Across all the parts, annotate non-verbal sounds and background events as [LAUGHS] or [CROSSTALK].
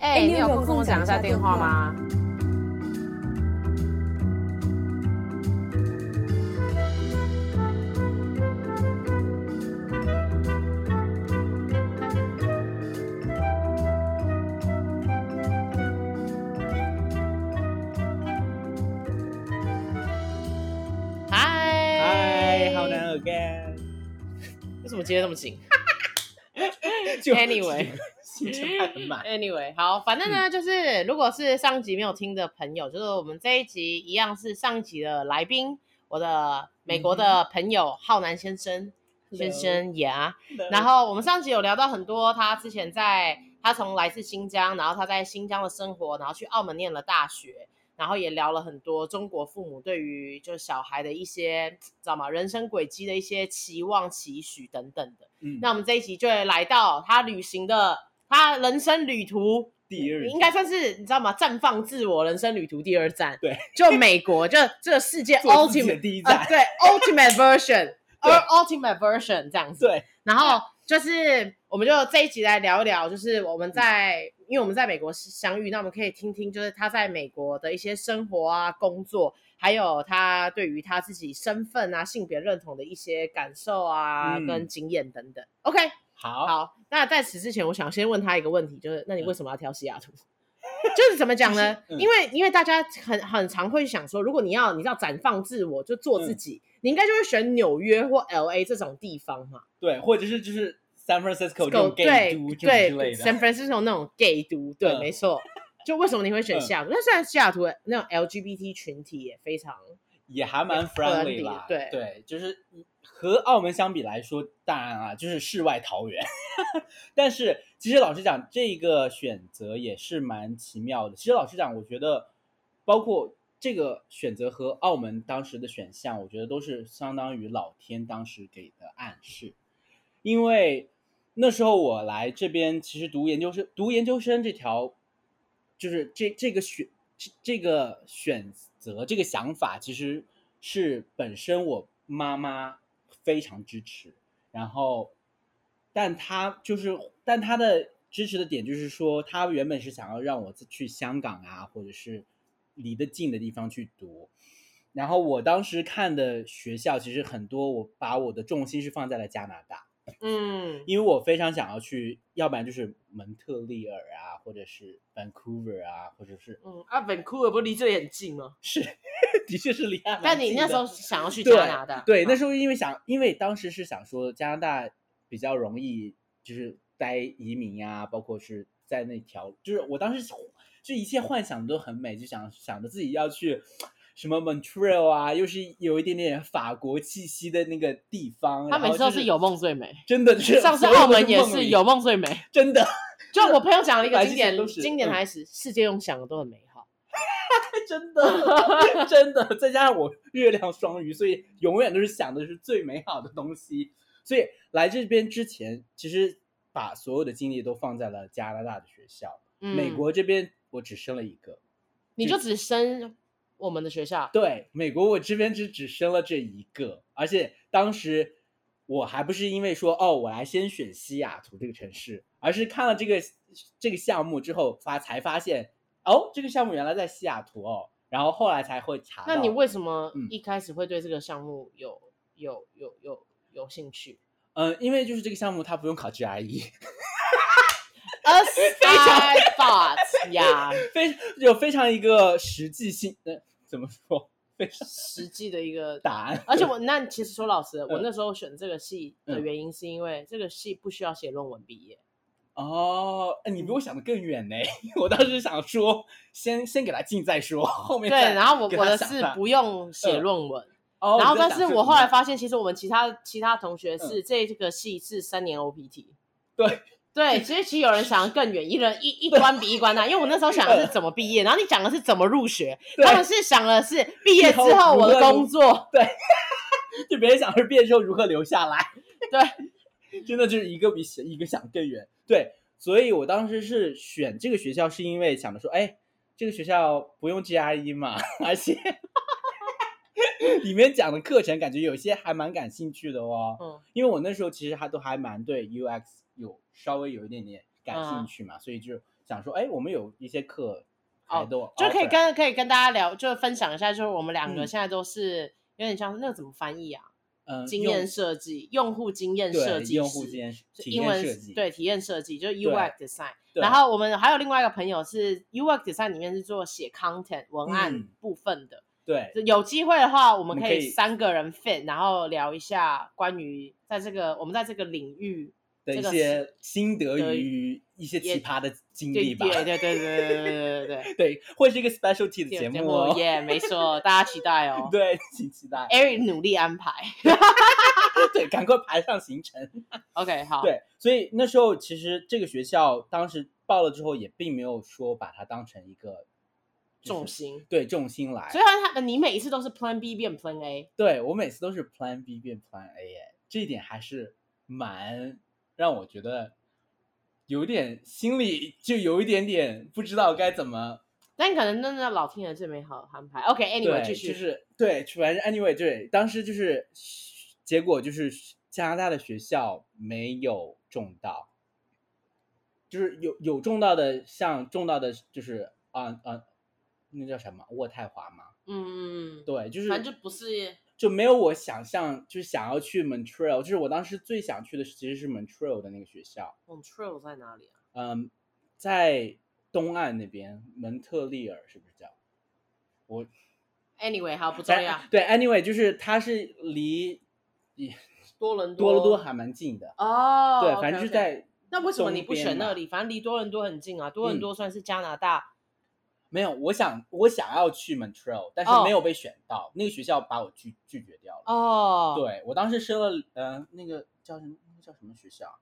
哎、欸，你有空跟我讲一下电话吗？嗨，好难 again。为什么接这么紧？[LAUGHS] Anyway。[LAUGHS] Anyway，好，反正呢，嗯、就是如果是上集没有听的朋友，就是我们这一集一样是上一集的来宾，我的美国的朋友浩南先生，嗯、先生呀。Yeah、然后我们上集有聊到很多，他之前在，他从来自新疆，然后他在新疆的生活，然后去澳门念了大学，然后也聊了很多中国父母对于就小孩的一些，知道吗？人生轨迹的一些期望、期许等等的。嗯，那我们这一集就会来到他旅行的。他人生旅途第二，应该算是你知道吗？绽放自我人生旅途第二站，对，就美国，就这个世界 [LAUGHS] ultimate 第一站，呃、对，ultimate version，or [LAUGHS] ultimate version 这样子。对，然后就是我们就这一集来聊一聊，就是我们在，嗯、因为我们在美国相遇，那我们可以听听，就是他在美国的一些生活啊、工作，还有他对于他自己身份啊、性别认同的一些感受啊、嗯、跟经验等等。OK。好，好，那在此之前，我想先问他一个问题，就是，那你为什么要挑西雅图？嗯、[LAUGHS] 就是怎么讲呢？嗯、因为，因为大家很很常会想说，如果你要，你要绽放自我，就做自己，嗯、你应该就会选纽约或 LA 这种地方嘛？对，或者是就是 San Francisco 这种 gay 都之类的。对，San Francisco 那种 gay 都，对，嗯、没错。就为什么你会选西雅图？那虽然西雅图那种 LGBT 群体也非常，也还蛮 friendly 啦。对对，就是。和澳门相比来说，当然啊，就是世外桃源。[LAUGHS] 但是，其实老实讲，这个选择也是蛮奇妙的。其实老实讲，我觉得，包括这个选择和澳门当时的选项，我觉得都是相当于老天当时给的暗示。因为那时候我来这边，其实读研究生，读研究生这条，就是这这个选这这个选择这个想法，其实是本身我妈妈。非常支持，然后，但他就是，但他的支持的点就是说，他原本是想要让我去香港啊，或者是离得近的地方去读，然后我当时看的学校其实很多，我把我的重心是放在了加拿大。嗯，因为我非常想要去，要不然就是蒙特利尔啊，或者是 Vancouver 啊，或者是嗯啊，Vancouver 不离这里很近吗？是，[LAUGHS] 的确是离岸。但你那时候想要去加拿大？对，对，那时候因为想，因为当时是想说加拿大比较容易，就是待移民呀、啊，包括是在那条，就是我当时就一切幻想都很美，就想想着自己要去。什么 Montreal 啊，又是有一点点法国气息的那个地方。他每次都是有梦最美，真的是。上次澳门也是有梦最美，真的。就我朋友讲了一个经典经典台词：世界用想的都很美好。[LAUGHS] 真的，[LAUGHS] 真的。再加上我月亮双鱼，所以永远都是想的是最美好的东西。所以来这边之前，其实把所有的精力都放在了加拿大的学校。嗯、美国这边我只生了一个，你就只生。我们的学校对美国，我这边只只申了这一个，而且当时我还不是因为说哦，我来先选西雅图这个城市，而是看了这个这个项目之后发才发现哦，这个项目原来在西雅图哦，然后后来才会查。那你为什么一开始会对这个项目有、嗯、有有有有，有兴趣？嗯，因为就是这个项目它不用考 GRE。[LAUGHS] 非常 thought 呀，[LAUGHS] 非有非常一个实际性，呃，怎么说？非常实际的一个 [LAUGHS] 答案。而且我那其实说老实，我那时候选这个系的原因是因为这个系不需要写论文毕业。哦，哎，你比我想的更远呢。[LAUGHS] 我当时想说，先先给他进再说，后面对。然后我我的是不用写论文，然后但是我后来发现，其实我们其他其他同学是这这个系是三年 OPT。对。对，其实其实有人想的更远，一人一一关比一关难。因为我那时候想的是怎么毕业，然后你讲的是怎么入学，他们是想的是毕业之后我的工作。对，[LAUGHS] 就别人想的是毕业之后如何留下来。对，[LAUGHS] 真的就是一个比一个想更远。对，所以我当时是选这个学校，是因为想着说，哎，这个学校不用 GRE 嘛，而且 [LAUGHS] 里面讲的课程感觉有些还蛮感兴趣的哦。嗯，因为我那时候其实还都还蛮对 UX。有稍微有一点点感兴趣嘛，uh. 所以就想说，哎，我们有一些课还都、哦、就可以跟可以跟大家聊，就分享一下，就是我们两个现在都是、嗯、有点像那个怎么翻译啊？嗯，经验设计，用户经验设计，用户经验英文设计，对，体验设计就是 UX design。然后我们还有另外一个朋友是 UX design 里面是做写 content 文案部分的。嗯对，有机会的话，我们可以三个人 fit，然后聊一下关于在这个我们在这个领域的一些心得与一些奇葩的经历吧。对对对对对对对对 [LAUGHS] 对，会是一个 specialty 的节目哦。耶，没错，大家期待哦。[LAUGHS] 对，请期待。Eric 努力安排。[LAUGHS] 对，赶快排上行程。OK，好。对，所以那时候其实这个学校当时报了之后，也并没有说把它当成一个。重心对重心来，所以他他你每一次都是 Plan B 变 Plan A，对我每次都是 Plan B 变 Plan A，哎，这一点还是蛮让我觉得有点心里就有一点点不知道该怎么，但可能真的老天爷最美好的安排。OK，Anyway，、okay, 继续就是对，反正 Anyway 对，当时就是结果就是加拿大的学校没有中到，就是有有中到的，像中到的就是啊啊。那叫什么？渥太华嘛？嗯嗯嗯，对，就是反正就不是，就没有我想象，就是想要去 Montreal，就是我当时最想去的其实是 Montreal 的那个学校。Montreal 在哪里啊？嗯，在东岸那边，蒙特利尔是不是叫？我 Anyway，好不重要。对，Anyway，就是它是离 [LAUGHS] 多伦多多伦多还蛮近的哦。对，反正就是在。那为什么你不选那里？反正离多伦多很近啊，多伦多算是加拿大。没有，我想我想要去 Montreal，但是没有被选到，oh. 那个学校把我拒拒绝掉了。哦、oh.，对我当时申了，呃，那个叫什么？那个叫什么学校？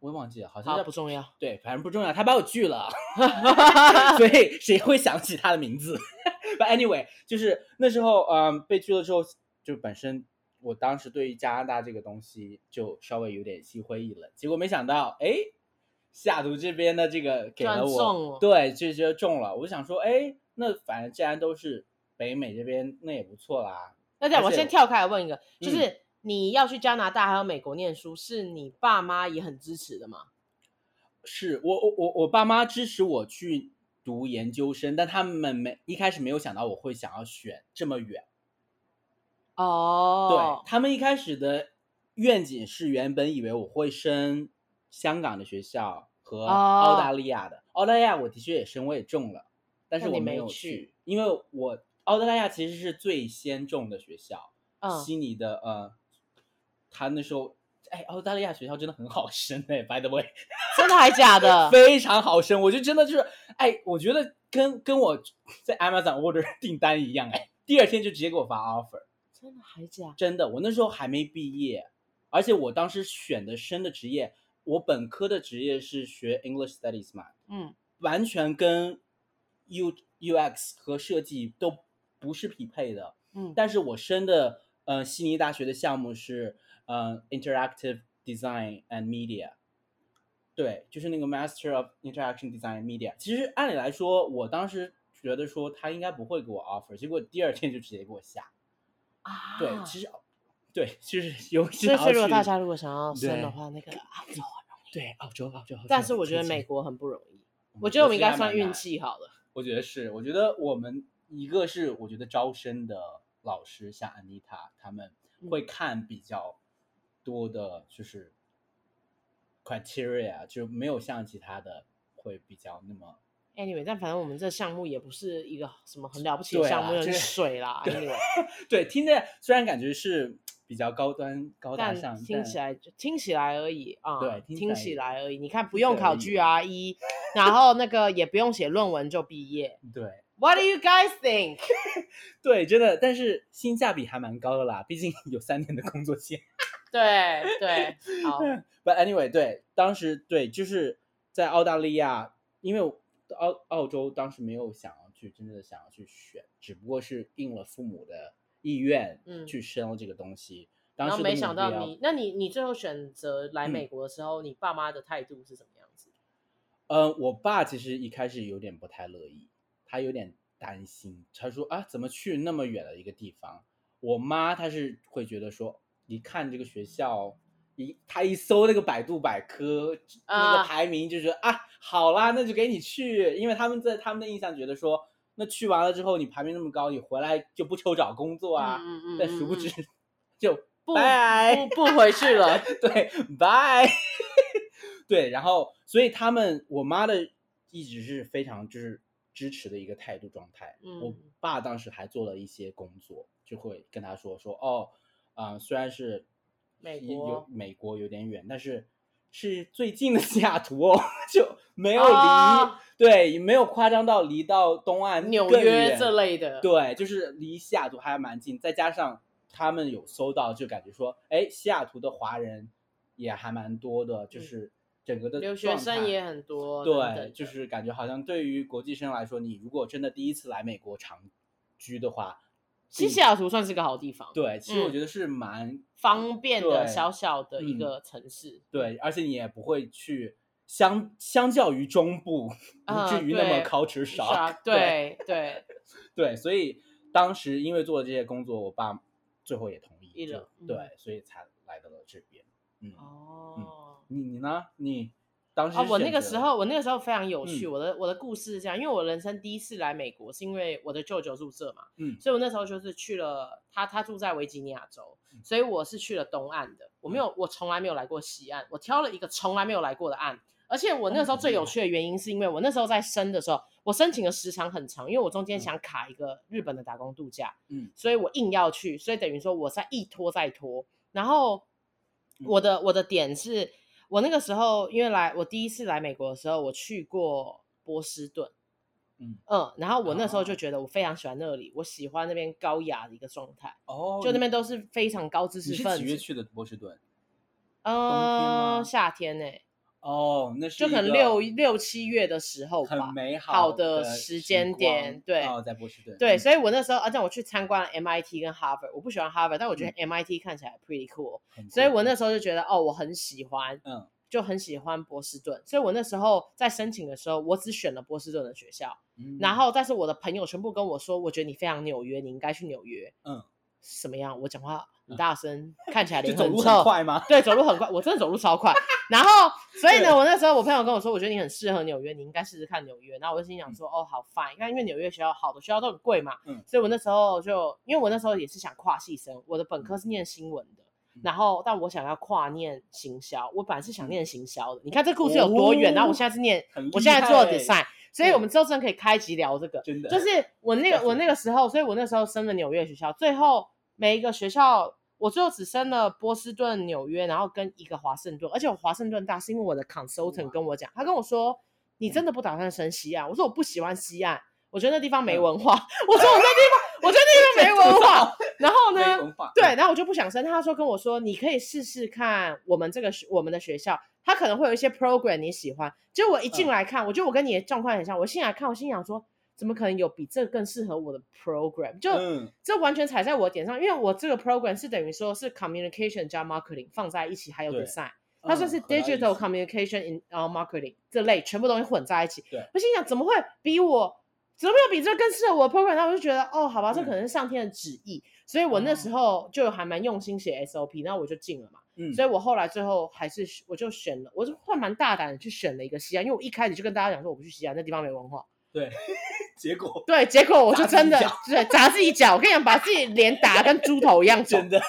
我也忘记了，好像叫不重要。对，反正不重要，他把我拒了，[LAUGHS] 所以谁会想起他的名字？But anyway，就是那时候，嗯、呃，被拒了之后，就本身我当时对于加拿大这个东西就稍微有点心灰意冷，结果没想到，哎。西雅图这边的这个给了我，了对，就觉得中了。我想说，哎，那反正既然都是北美这边，那也不错啦。那这样，我先跳开来问一个，就是你要去加拿大还有美国念书，是你爸妈也很支持的吗？是我我我我爸妈支持我去读研究生，但他们没一开始没有想到我会想要选这么远。哦，对，他们一开始的愿景是原本以为我会升香港的学校。和澳大利亚的、哦、澳大利亚，我的确也申，我也中了，但是我没有去，去因为我澳大利亚其实是最先中的学校，嗯、悉尼的呃，他那时候哎，澳大利亚学校真的很好升哎，by the way，[LAUGHS] 真的还假的？非常好升，我就真的就是哎，我觉得跟跟我在 Amazon order 订单一样哎，第二天就直接给我发 offer，真的还假？真的，我那时候还没毕业，而且我当时选的升的职业。我本科的职业是学 English Studies 嘛，嗯，完全跟 U UX 和设计都不是匹配的，嗯，但是我升的呃悉尼大学的项目是呃 Interactive Design and Media，对，就是那个 Master of Interaction Design and Media。其实按理来说，我当时觉得说他应该不会给我 offer，结果第二天就直接给我下，啊，对，其实。对，就是 [LAUGHS] 有。所以，如果大家如果想要生的话，那个澳洲很容易。对，澳洲，澳洲。但是我觉得美国很不容易。我觉得我们应该算运气好了。我觉得是，我觉得我们一个是，我觉得招生的老师像安妮塔他们会看比较多的，就是 criteria，就没有像其他的会比较那么。Anyway，但反正我们这项目也不是一个什么很了不起的项目，就是水啦。[LAUGHS] Anyway，对，听着虽然感觉是。比较高端、高大上，听起来就听起来而已啊，对，听起来而已。你看，不用考 GRE，然后那个也不用写论文就毕业。对，What do you guys think？[LAUGHS] 对，真的，但是性价比还蛮高的啦，毕竟有三年的工作签。[LAUGHS] 对对，好。[LAUGHS] But anyway，对，当时对，就是在澳大利亚，因为澳澳洲当时没有想要去真正的想要去选，只不过是应了父母的。意愿去升这个东西，嗯、当时然后没想到你，那你你最后选择来美国的时候，嗯、你爸妈的态度是什么样子？呃，我爸其实一开始有点不太乐意，他有点担心，他说啊，怎么去那么远的一个地方？我妈她是会觉得说，一看这个学校一他一搜那个百度百科、uh, 那个排名，就觉得啊，好啦，那就给你去，因为他们在他们的印象觉得说，那去完了之后你排名那么高，你回来就不愁找工作啊。嗯嗯，但殊不知 [LAUGHS] 就不不不回去了，[LAUGHS] 对，拜。[LAUGHS] 对，然后所以他们我妈的一直是非常就是支持的一个态度状态。嗯，我爸当时还做了一些工作，就会跟他说说哦，啊、呃，虽然是。美国有美国有点远，但是是最近的 [LAUGHS] 西雅图哦，就没有离、哦、对，没有夸张到离到东岸纽约这类的，对，就是离西雅图还蛮近，再加上他们有搜到，就感觉说，哎，西雅图的华人也还蛮多的，就是整个的留学生也很多，对，等等就是感觉好像对于国际生来说，你如果真的第一次来美国长居的话。其实西雅图算是个好地方，对，其实我觉得是蛮、嗯、方便的，小小的一个城市，对，而且你也不会去相相较于中部，不至于那么 culture shock，对对对，[LAUGHS] 对，所以当时因为做了这些工作，我爸最后也同意了，对，所以才来到了这边，嗯哦、嗯，你你呢？你？啊，我那个时候，我那个时候非常有趣。嗯、我的我的故事是这样，因为我人生第一次来美国，是因为我的舅舅住这嘛，嗯，所以我那时候就是去了他，他住在维吉尼亚州，所以我是去了东岸的。我没有，我从来没有来过西岸，我挑了一个从来没有来过的岸。而且我那个时候最有趣的原因，是因为我那时候在申的时候，我申请的时长很长，因为我中间想卡一个日本的打工度假，嗯，所以我硬要去，所以等于说我在一拖再拖。然后我的我的点是。我那个时候，因为来我第一次来美国的时候，我去过波士顿，嗯嗯，然后我那时候就觉得我非常喜欢那里，哦、我喜欢那边高雅的一个状态，哦，就那边都是非常高知识分子。你是几月去的波士顿？呃，夏天呢、欸？哦，那是就可能六六七月的时候吧，很美好的时间点，对，哦，在波士顿，对，所以我那时候，而且我去参观了 MIT 跟 Harvard，我不喜欢 Harvard，但我觉得 MIT 看起来 pretty cool，嗯，所以我那时候就觉得，哦，我很喜欢，嗯，就很喜欢波士顿，所以我那时候在申请的时候，我只选了波士顿的学校，嗯，然后但是我的朋友全部跟我说，我觉得你非常纽约，你应该去纽约，嗯，什么样？我讲话。很大声，看起来 [LAUGHS] 脸很臭。走路很快吗？对，走路很快，我真的走路超快。[LAUGHS] 然后，所以呢，我那时候我朋友跟我说，我觉得你很适合纽约，你应该试试看纽约。然后我就心想说，嗯、哦，好 fine，因为纽约学校好的学校都很贵嘛。嗯。所以我那时候就，因为我那时候也是想跨系生，我的本科是念新闻的，嗯、然后但我想要跨念行销，我本来是想念行销的。嗯、你看这故事有多远？哦、然后我现在是念，我现在做 design，所以我们之后真的可以开集聊这个。真的。就是我那个我那个时候，所以我那时候升了纽约学校，最后每一个学校。我最后只升了波士顿、纽约，然后跟一个华盛顿，而且我华盛顿大是因为我的 consultant 跟我讲，他跟我说，你真的不打算升西岸？我说我不喜欢西岸，我觉得那地方没文化。我说我那地方，我觉得那地方没文化。[LAUGHS] 然后呢，对，然后我就不想升。他说跟我说，你可以试试看我们这个学我们的学校，他可能会有一些 program 你喜欢。结果我一进来看，我觉得我跟你的状况很像。我进来看，我心想说。怎么可能有比这个更适合我的 program？就、嗯、这完全踩在我的点上，因为我这个 program 是等于说是 communication 加 marketing 放在一起，还有 design，他说是 digital communication in marketing 这类全部东西混在一起。我心想怎么会比我怎么会有比这更适合我的 program？那我就觉得哦，好吧，这可能是上天的旨意，嗯、所以我那时候就还蛮用心写 SOP，然后我就进了嘛。嗯，所以我后来最后还是我就选了，我就算蛮大胆的去选了一个西安，因为我一开始就跟大家讲说我不去西安，那地方没文化。对，[LAUGHS] 结果对，结果我就真的对砸自己脚，我跟你讲，把自己脸打跟猪头一样，[LAUGHS] 真的。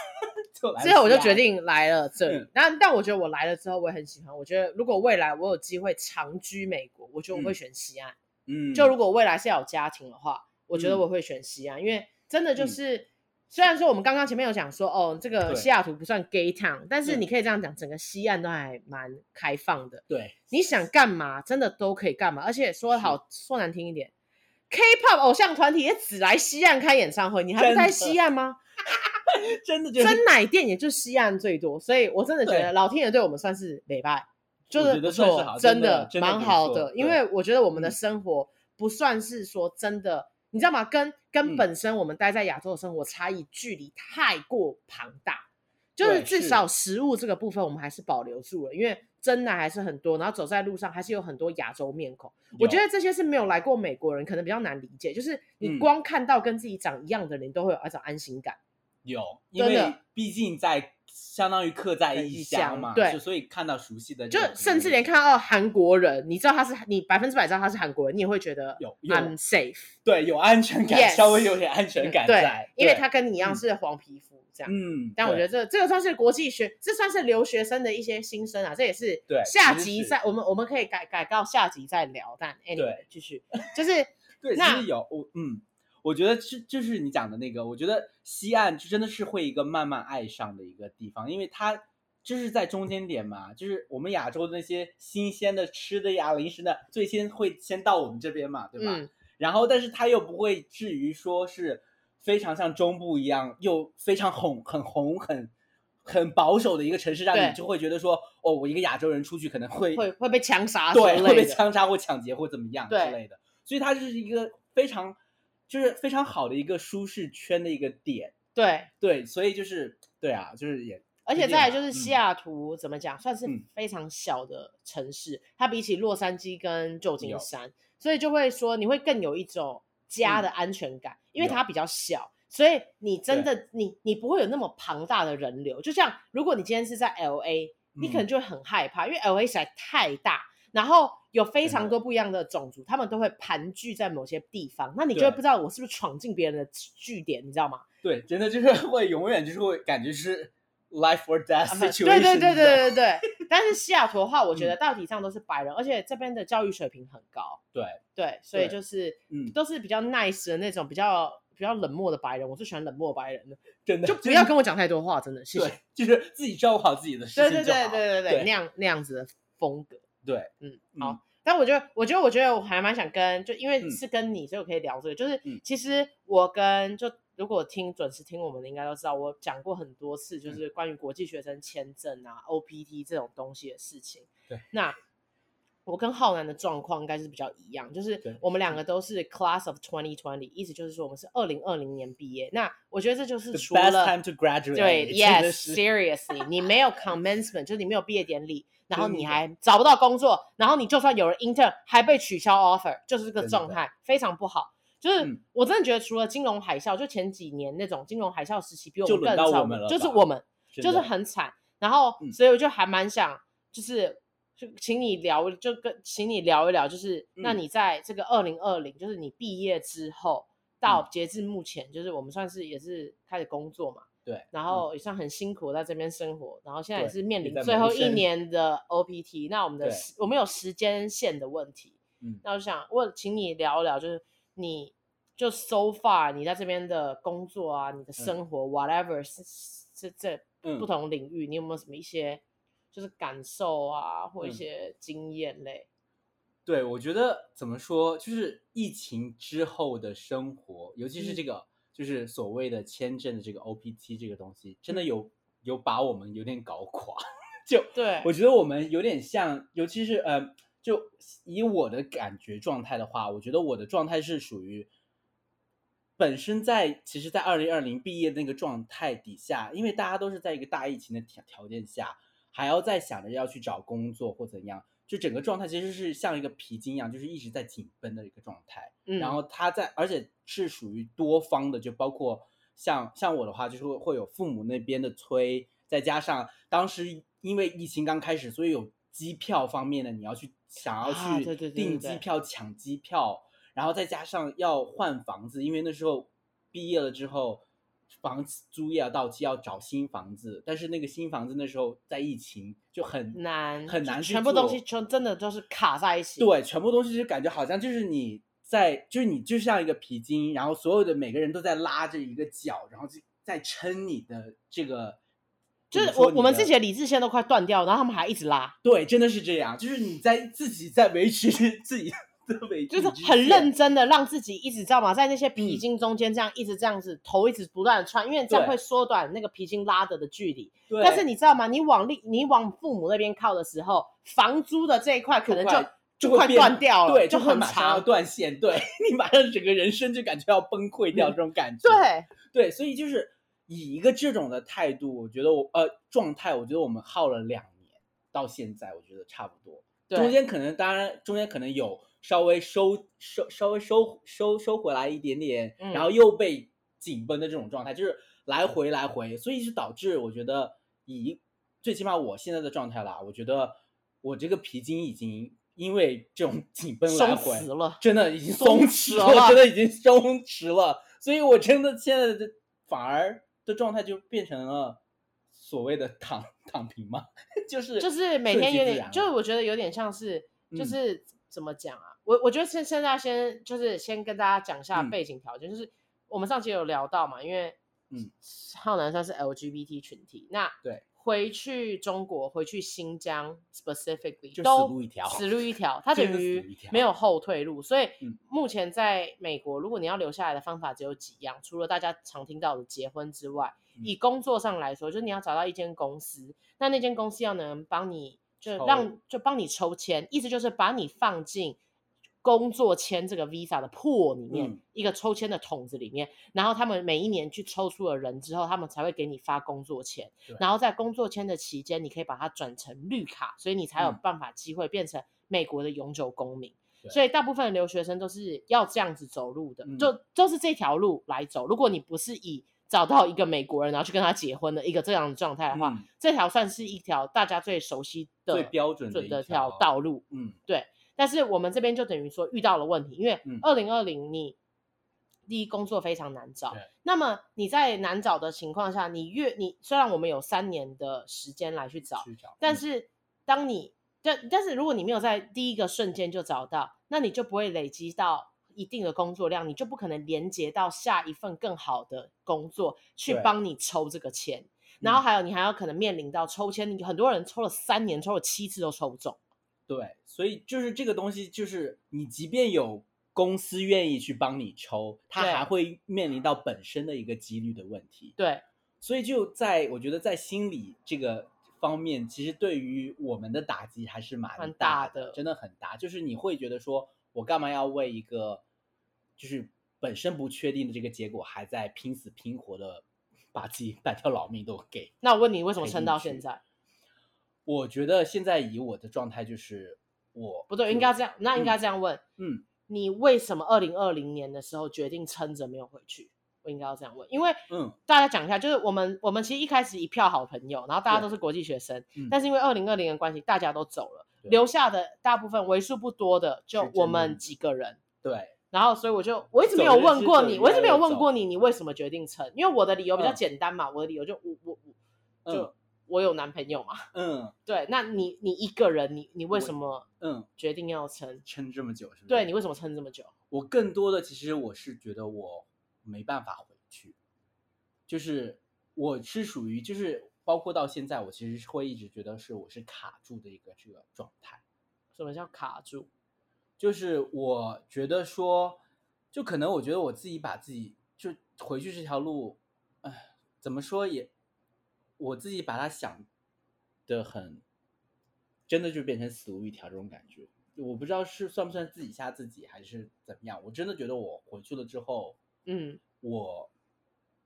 之后我就决定来了这里。但、嗯、但我觉得我来了之后，我也很喜欢。我觉得如果未来我有机会长居美国，我觉得我会选西安。嗯，就如果未来是要有家庭的话，我觉得我会选西安，嗯、因为真的就是。嗯虽然说我们刚刚前面有讲说，哦，这个西雅图不算 gay town，但是你可以这样讲，整个西岸都还蛮开放的。对，你想干嘛，真的都可以干嘛。而且说好说难听一点，K-pop 偶像团体也只来西岸开演唱会，你还不在西岸吗？真的，[LAUGHS] 真奶店也就西岸最多，所以我真的觉得老天爷对我们算是美拜，就是不错，真的蛮好的。因为我觉得我们的生活不算是说真的。你知道吗？跟跟本身我们待在亚洲的生活差异距离太过庞大，嗯、就是至少食物这个部分我们还是保留住了，因为真的还是很多，然后走在路上还是有很多亚洲面孔。我觉得这些是没有来过美国人可能比较难理解，就是你光看到跟自己长一样的人，嗯、都会有一种安心感。有，因为毕竟在相当于刻在异乡嘛，对，所以看到熟悉的，就甚至连看到韩国人，你知道他是你百分之百知道他是韩国人，你也会觉得有 I'm safe，对，有安全感，稍微有点安全感在，因为他跟你一样是黄皮肤这样，嗯，但我觉得这这个算是国际学，这算是留学生的一些心声啊，这也是对下集再我们我们可以改改到下集再聊，但 anyway 继续，就是 [LAUGHS] 对，其实有我嗯。我觉得是就是你讲的那个，我觉得西岸就真的是会一个慢慢爱上的一个地方，因为它就是在中间点嘛，就是我们亚洲的那些新鲜的吃的呀、零食的，最先会先到我们这边嘛，对吧？嗯。然后，但是它又不会至于说是非常像中部一样，又非常红、很红、很很保守的一个城市，让你就会觉得说，哦，我一个亚洲人出去可能会会会被枪杀，对，会被枪杀或抢劫或怎么样之类的。所以它就是一个非常。就是非常好的一个舒适圈的一个点，对。对，所以就是对啊，就是也，而且再来就是西雅图、嗯、怎么讲，算是非常小的城市，嗯、它比起洛杉矶跟旧金山，所以就会说你会更有一种家的安全感，嗯、因为它比较小，所以你真的你你不会有那么庞大的人流，就像如果你今天是在 LA，你可能就会很害怕，嗯、因为 LA 实在太大。然后有非常多不一样的种族，他们都会盘踞在某些地方，那你就会不知道我是不是闯进别人的据点，你知道吗？对，真的就是 [LAUGHS] 会永远就是会感觉是 life or death situation。对对对对对对。[LAUGHS] 但是西雅图的话，我觉得大体上都是白人，而且这边的教育水平很高。对对，所以就是嗯，都是比较 nice 的那种，比较比较冷漠的白人。我是喜欢冷漠白人的，真的就不要跟我讲太多话，真的谢谢。就是自己照顾好自己的事情。对对对对对对，那样那样子的风格。对，嗯，好，嗯、但我觉得，我觉得，我觉得我还蛮想跟，就因为是跟你，嗯、所以我可以聊这个。就是，嗯、其实我跟就如果听准时听我们的，应该都知道，我讲过很多次，就是关于国际学生签证啊、嗯、OPT 这种东西的事情。对，那我跟浩南的状况应该是比较一样，就是我们两个都是 Class of twenty twenty，意思就是说我们是二零二零年毕业。那我觉得这就是除了 time to graduate，对，Yes，seriously，你没有 commencement，就是你没有毕业典礼。然后你还找不到工作，然后你就算有了 intern，还被取消 offer，就是这个状态非常不好。就是我真的觉得，除了金融海啸，就前几年那种金融海啸时期，比我们更惨，就是我们就是很惨。然后，所以我就还蛮想，就是就请你聊，就跟请你聊一聊，就是那你在这个二零二零，就是你毕业之后到截至目前，就是我们算是也是开始工作嘛。对，然后也算很辛苦在这边生活，然后现在也是面临最后一年的 OPT，那我们的我们有时间线的问题，嗯，那我想问，请你聊一聊，就是你就 so far 你在这边的工作啊，你的生活 whatever 是是这不同领域，你有没有什么一些就是感受啊，或一些经验类？对，我觉得怎么说，就是疫情之后的生活，尤其是这个。就是所谓的签证的这个 OPT 这个东西，真的有有把我们有点搞垮。就对，我觉得我们有点像，尤其是呃，就以我的感觉状态的话，我觉得我的状态是属于本身在其实，在二零二零毕业那个状态底下，因为大家都是在一个大疫情的条条件下，还要再想着要去找工作或怎样。就整个状态其实是像一个皮筋一样，就是一直在紧绷的一个状态。嗯，然后他在，而且是属于多方的，就包括像像我的话，就是会会有父母那边的催，再加上当时因为疫情刚开始，所以有机票方面的你要去想要去订机票、抢机票，然后再加上要换房子，因为那时候毕业了之后。房租也要到期，要找新房子，但是那个新房子那时候在疫情就很难很难，全部东西全真的都是卡在一起。对，全部东西就感觉好像就是你在，就是你就像一个皮筋，然后所有的每个人都在拉着一个角，然后就在撑你的这个，就是我我们自己的理智线都快断掉，然后他们还一直拉。对，真的是这样，就是你在自己在维持 [LAUGHS] 自己。就是很认真的让自己一直知道吗，在那些皮筋中间这样一直这样子头一直不断的穿，因为这样会缩短那个皮筋拉的的距离。对。但是你知道吗？你往另你往父母那边靠的时候，房租的这一块可能就就快断掉了，对，就很长要断线，对 [LAUGHS] 你马上整个人生就感觉要崩溃掉这种感觉。[LAUGHS] 对对，所以就是以一个这种的态度，我觉得我呃状态，我觉得我们耗了两年到现在，我觉得差不多。中间可能当然中间可能有。稍微收收稍微收收收回来一点点，然后又被紧绷的这种状态，嗯、就是来回来回，所以就导致我觉得以最起码我现在的状态啦，我觉得我这个皮筋已经因为这种 [LAUGHS] 紧绷来回了，真的已经松弛了，了真的已经松弛了，所以我真的现在的反而的状态就变成了所谓的躺躺平嘛，[LAUGHS] 就是就是每天有点，就是我觉得有点像是，就是、嗯、怎么讲啊？我我觉得现现在先就是先跟大家讲一下背景条件，嗯、就是我们上期有聊到嘛，因为嗯，浩南算是 LGBT 群体，那对。回去中国，回去新疆，specifically 都死路一条，[LAUGHS] 死路一条，它等于没有后退路。所以目前在美国，如果你要留下来的方法只有几样，除了大家常听到的结婚之外，以工作上来说，就是你要找到一间公司，那那间公司要能帮你，就让就帮你抽签，意思就是把你放进。工作签这个 visa 的 pool 里面，嗯、一个抽签的桶子里面，然后他们每一年去抽出了人之后，他们才会给你发工作签。然后在工作签的期间，你可以把它转成绿卡，所以你才有办法机会变成美国的永久公民。对所以大部分的留学生都是要这样子走路的，就、就都是这条路来走。如果你不是以找到一个美国人，然后去跟他结婚的一个这样的状态的话，嗯、这条算是一条大家最熟悉的、最标准的一条道路。嗯，对。但是我们这边就等于说遇到了问题，因为二零二零你第一工作非常难找，嗯、那么你在难找的情况下，你越你虽然我们有三年的时间来去找，去找嗯、但是当你但但是如果你没有在第一个瞬间就找到，那你就不会累积到一定的工作量，你就不可能连接到下一份更好的工作去帮你抽这个签，然后还有你还要可能面临到抽签，你很多人抽了三年，抽了七次都抽不中。对，所以就是这个东西，就是你即便有公司愿意去帮你抽，它还会面临到本身的一个几率的问题。对，所以就在我觉得在心理这个方面，其实对于我们的打击还是蛮大的，大的真的很大。就是你会觉得说，我干嘛要为一个就是本身不确定的这个结果，还在拼死拼活的把自己半条老命都给？那我问你，为什么撑到现在？我觉得现在以我的状态，就是我不对，应该这样，那应该这样问，嗯，嗯，你为什么二零二零年的时候决定撑着没有回去？我应该要这样问，因为，嗯，大家讲一下，就是我们我们其实一开始一票好朋友，然后大家都是国际学生，嗯，但是因为二零二零的关系，大家都走了，留下的大部分为数不多的就我们几个人，对，然后所以我就我一直没有问过你，我一直没有问过你，你为什么决定撑？因为我的理由比较简单嘛，嗯，我的理由就我我我就。嗯我有男朋友嘛？嗯，[LAUGHS] 对，那你你一个人，你你为什么嗯决定要撑撑这么久？是不是？对，你为什么撑这么久？我更多的其实我是觉得我没办法回去，就是我是属于就是包括到现在，我其实会一直觉得是我是卡住的一个这个状态。什么叫卡住？就是我觉得说，就可能我觉得我自己把自己就回去这条路，哎，怎么说也。我自己把它想的很，真的就变成死路一条这种感觉。我不知道是算不算自己吓自己，还是怎么样。我真的觉得我回去了之后，嗯，我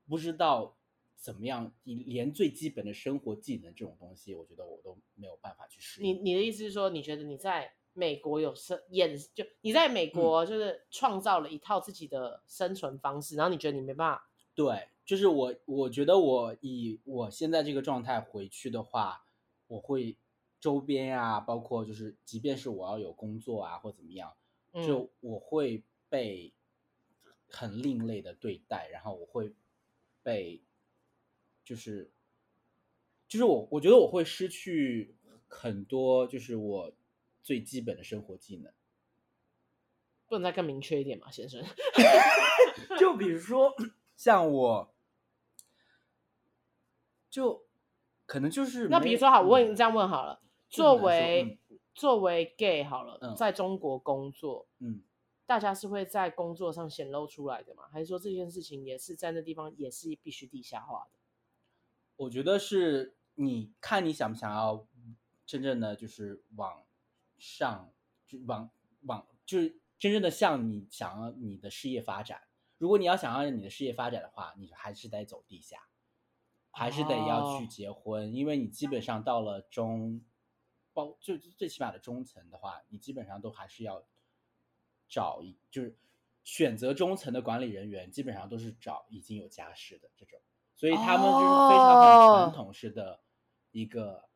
不知道怎么样，连最基本的生活技能这种东西，我觉得我都没有办法去适应。你你的意思是说，你觉得你在美国有生演，就你在美国就是创造了一套自己的生存方式，嗯、然后你觉得你没办法？对。就是我，我觉得我以我现在这个状态回去的话，我会周边啊，包括就是，即便是我要有工作啊或怎么样，就我会被很另类的对待，然后我会被，就是，就是我我觉得我会失去很多，就是我最基本的生活技能。不能再更明确一点吗，先生？[LAUGHS] 就比如说像我。就可能就是那比如说好，我问你这样问好了，作为作为 gay 好了，在中国工作，嗯，大家是会在工作上显露出来的吗？还是说这件事情也是在那地方也是必须地下化的？我觉得是你看你想不想要真正的就是往上，就往往就是真正的向你想要你的事业发展。如果你要想要你的事业发展的话，你还是得走地下。还是得要去结婚，oh. 因为你基本上到了中，包就最起码的中层的话，你基本上都还是要找一就是选择中层的管理人员，基本上都是找已经有家室的这种，所以他们就是非常很传统式的一个。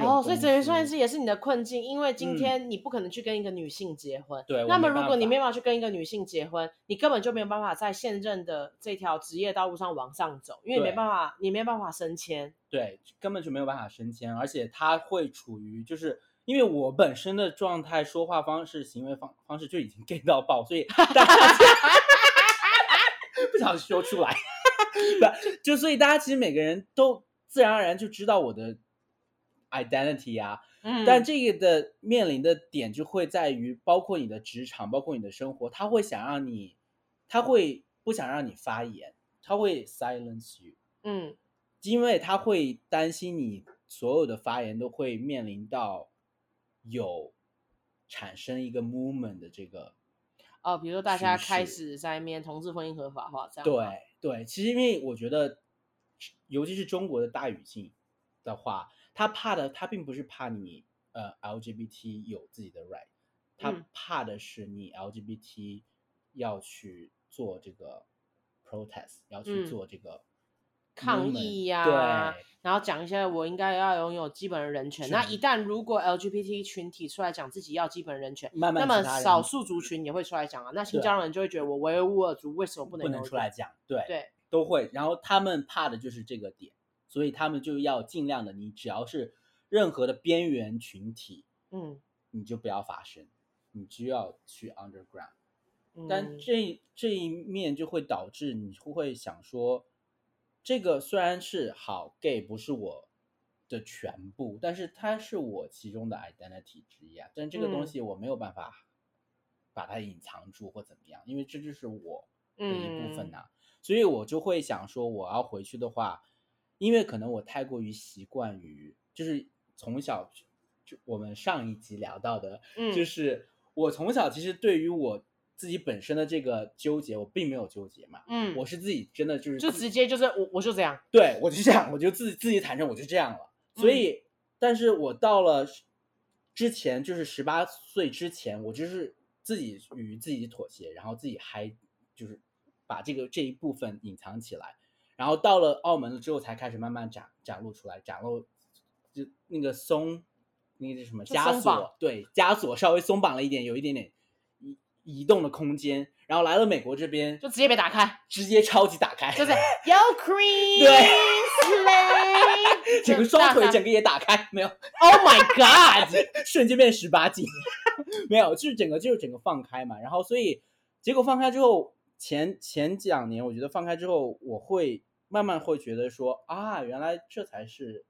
哦，所以等于算是也是你的困境，因为今天你不可能去跟一个女性结婚。对、嗯。那么如果你没办法去跟一个女性结婚，你根本就没有办法在现任的这条职业道路上往上走，因为你没办法，你没办法升迁。对，根本就没有办法升迁，而且他会处于就是因为我本身的状态、说话方式、行为方方式就已经 gay 到爆，所以大家 [LAUGHS] 不想说出来，[LAUGHS] 不就所以大家其实每个人都自然而然就知道我的。Identity 啊，嗯，但这个的面临的点就会在于，包括你的职场，包括你的生活，他会想让你，他会不想让你发言，他会 silence you，嗯，因为他会担心你所有的发言都会面临到有产生一个 movement 的这个，哦，比如说大家开始在面同志婚姻合法化这样，对对，其实因为我觉得，尤其是中国的大语境的话。他怕的，他并不是怕你，呃，LGBT 有自己的 right，他怕的是你 LGBT 要去做这个 protest，、嗯、要去做这个抗议呀、啊，对，然后讲一些我应该要拥有基本的人权。那一旦如果 LGBT 群体出来讲自己要基本人权，慢慢那么少数族群也会出来讲啊。那新疆人就会觉得我维吾尔族为什么不能不能出来讲？对对，都会。然后他们怕的就是这个点。所以他们就要尽量的，你只要是任何的边缘群体，嗯，你就不要发声，你就要去 underground。嗯，但这这一面就会导致你会想说，这个虽然是好 gay 不是我的全部，但是它是我其中的 identity 之一啊。但这个东西我没有办法把它隐藏住或怎么样，因为这就是我的一部分呐，啊。所以我就会想说，我要回去的话。因为可能我太过于习惯于，就是从小就我们上一集聊到的，嗯，就是我从小其实对于我自己本身的这个纠结，我并没有纠结嘛，嗯，我是自己真的就是就直接就是我我就这样，对，我就这样，我就自己自己坦诚我就这样了，所以，嗯，但是我到了之前就是十八岁之前，我就是自己与自己妥协，然后自己还就是把这个这一部分隐藏起来。然后到了澳门了之后，才开始慢慢展展露出来，展露就那个松，那个什么枷锁，对，枷锁稍微松绑了一点，有一点点移移动的空间。然后来了美国这边，就直接被打开，直接超级打开，[LAUGHS] 就是 Yo Queen，对，[LAUGHS] 整个双腿整个也打开，没有，[LAUGHS] Oh my God，瞬间变十八禁，没有，就是整个就是整个放开嘛。然后所以结果放开之后。前前两年，我觉得放开之后，我会慢慢会觉得说啊，原来这才是，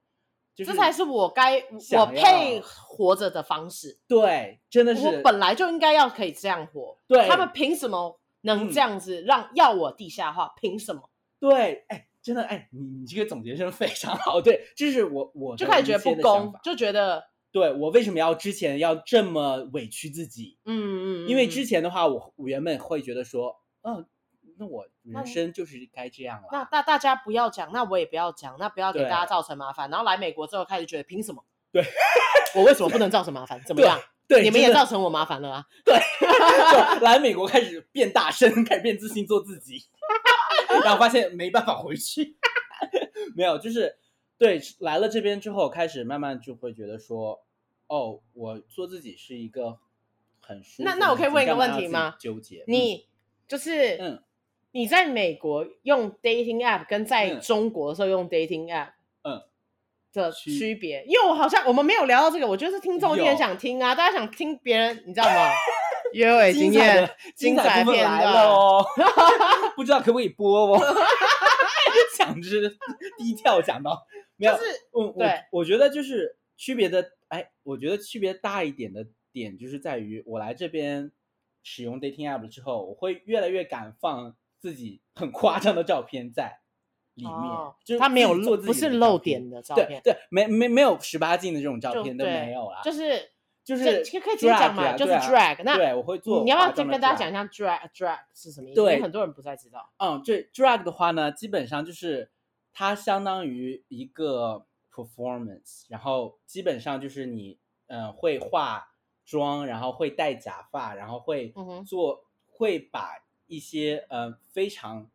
就是这才是我该我配活着的方式。对，真的是我本来就应该要可以这样活。对，他们凭什么能这样子让、嗯、要我地下化？凭什么？对，哎，真的哎，你你这个总结真的非常好。对，就是我我就开始觉得不公，就觉得对我为什么要之前要这么委屈自己？嗯嗯，因为之前的话，我我原本会觉得说。嗯，那我人生就是该这样了。那那大家不要讲，那我也不要讲，那不要给大家造成麻烦。然后来美国之后开始觉得凭什么？对，我为什么不能造成麻烦？[LAUGHS] 怎么样？对，你们也造成我麻烦了啊。对，就来美国开始变大声，改变自信，做自己，[LAUGHS] 然后发现没办法回去。[LAUGHS] 没有，就是对，来了这边之后，开始慢慢就会觉得说，哦，我做自己是一个。很舒服。那那我可以问一个问题吗？纠结。你就是，嗯，你在美国用 dating app 跟在中国的时候用 dating app，嗯，的区别，因为我好像我们没有聊到这个，我觉得是听众一定很想听啊，大家想听别人，你知道吗？[LAUGHS] 约会经验，[LAUGHS] 精彩部分来了哦，[LAUGHS] 不知道可不可以播哦？想知低调讲到，没有，就是，我我我觉得就是区别的，哎，我觉得区别大一点的。点就是在于我来这边使用 dating app 之后，我会越来越敢放自己很夸张的照片在里面，哦、就是他没有露，不是露点的照片，对对，没没没有十八禁的这种照片都没有啦，就是就是可以直接讲嘛，就是 drag，那对，我会做，你要不要再跟大家讲一下 drag drag 是什么意思？对，很多人不太知道。嗯，对，drag 的话呢，基本上就是它相当于一个 performance，然后基本上就是你嗯、呃、会画。妆，然后会戴假发，然后会做，会把一些呃非常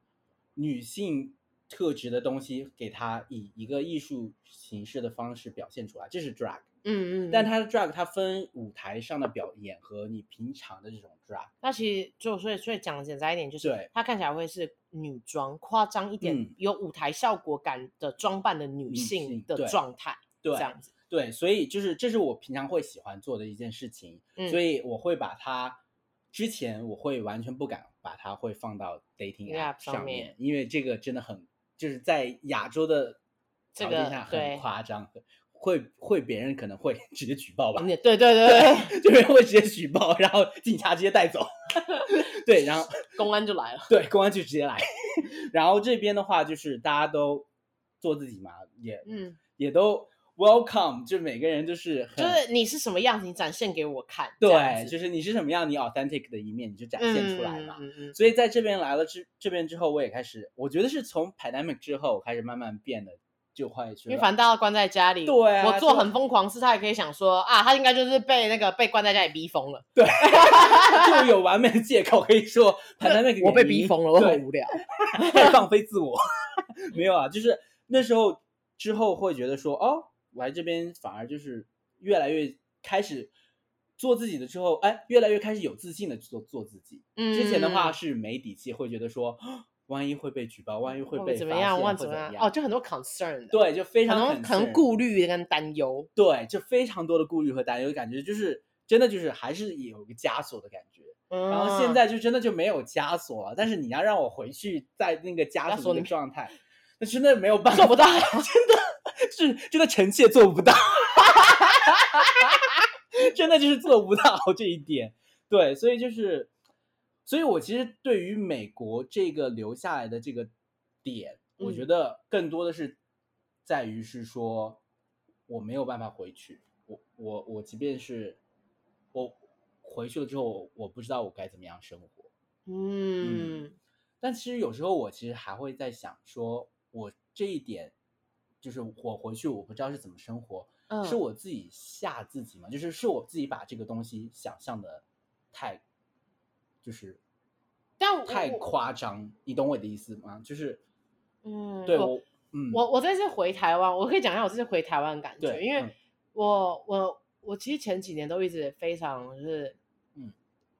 女性特质的东西给她以一个艺术形式的方式表现出来，这是 drag。嗯嗯。但它的 drag 它分舞台上的表演和你平常的这种 drag。那其实就所以所以讲的简单一点，就是对它看起来会是女装，夸张一点，嗯、有舞台效果感的装扮的女性的状态，对，这样子。对，所以就是这是我平常会喜欢做的一件事情，嗯、所以我会把它之前我会完全不敢把它会放到 dating app 上面，面因为这个真的很就是在亚洲的条件下很夸张，这个、会会别人可能会 [LAUGHS] 直接举报吧？对对对对，[LAUGHS] 就别人会直接举报，然后警察直接带走，[LAUGHS] 对，然后公安就来了，对，公安就直接来，然后这边的话就是大家都做自己嘛，也嗯。也都。Welcome，就每个人就是，就是你是什么样子，你展现给我看。对，就是你是什么样，你 authentic 的一面，你就展现出来嘛。嗯嗯嗯、所以在这边来了之这边之后，我也开始，我觉得是从 pandemic 之后开始慢慢变得就会去。因为反正大家关在家里，对啊，我做很疯狂事，他也可以想说啊，他应该就是被那个被关在家里逼疯了。对，[LAUGHS] 就有完美的借口可以说 [LAUGHS] pandemic 我被逼疯了，我很无聊，[LAUGHS] 太放飞自我。没有啊，就是那时候之后会觉得说哦。我来这边反而就是越来越开始做自己的之后，哎，越来越开始有自信的做做自己。嗯，之前的话是没底气，会觉得说，万一会被举报，万一会被怎么样，万一怎么样？哦，就很多 concern，对，就非常可能可能顾虑跟担忧，对，就非常多的顾虑和担忧，感觉就是真的就是还是有一个枷锁的感觉。嗯，然后现在就真的就没有枷锁了，但是你要让我回去在那个枷锁的状态，那真的没有办法，做不到，[LAUGHS] 真的。是真的，臣妾做不到，[LAUGHS] [LAUGHS] 真的就是做不到 [LAUGHS] 这一点。对，所以就是，所以我其实对于美国这个留下来的这个点，嗯、我觉得更多的是在于是说，我没有办法回去。我我我，即便是我回去了之后，我不知道我该怎么样生活。嗯，嗯，但其实有时候我其实还会在想，说我这一点。就是我回去，我不知道是怎么生活，嗯、是我自己吓自己嘛？就是是我自己把这个东西想象的太，就是，但太夸张，你懂我的意思吗？就是，嗯，对我，我嗯，我我这次回台湾，我可以讲一下我这次回台湾的感觉，因为我我我其实前几年都一直非常就是。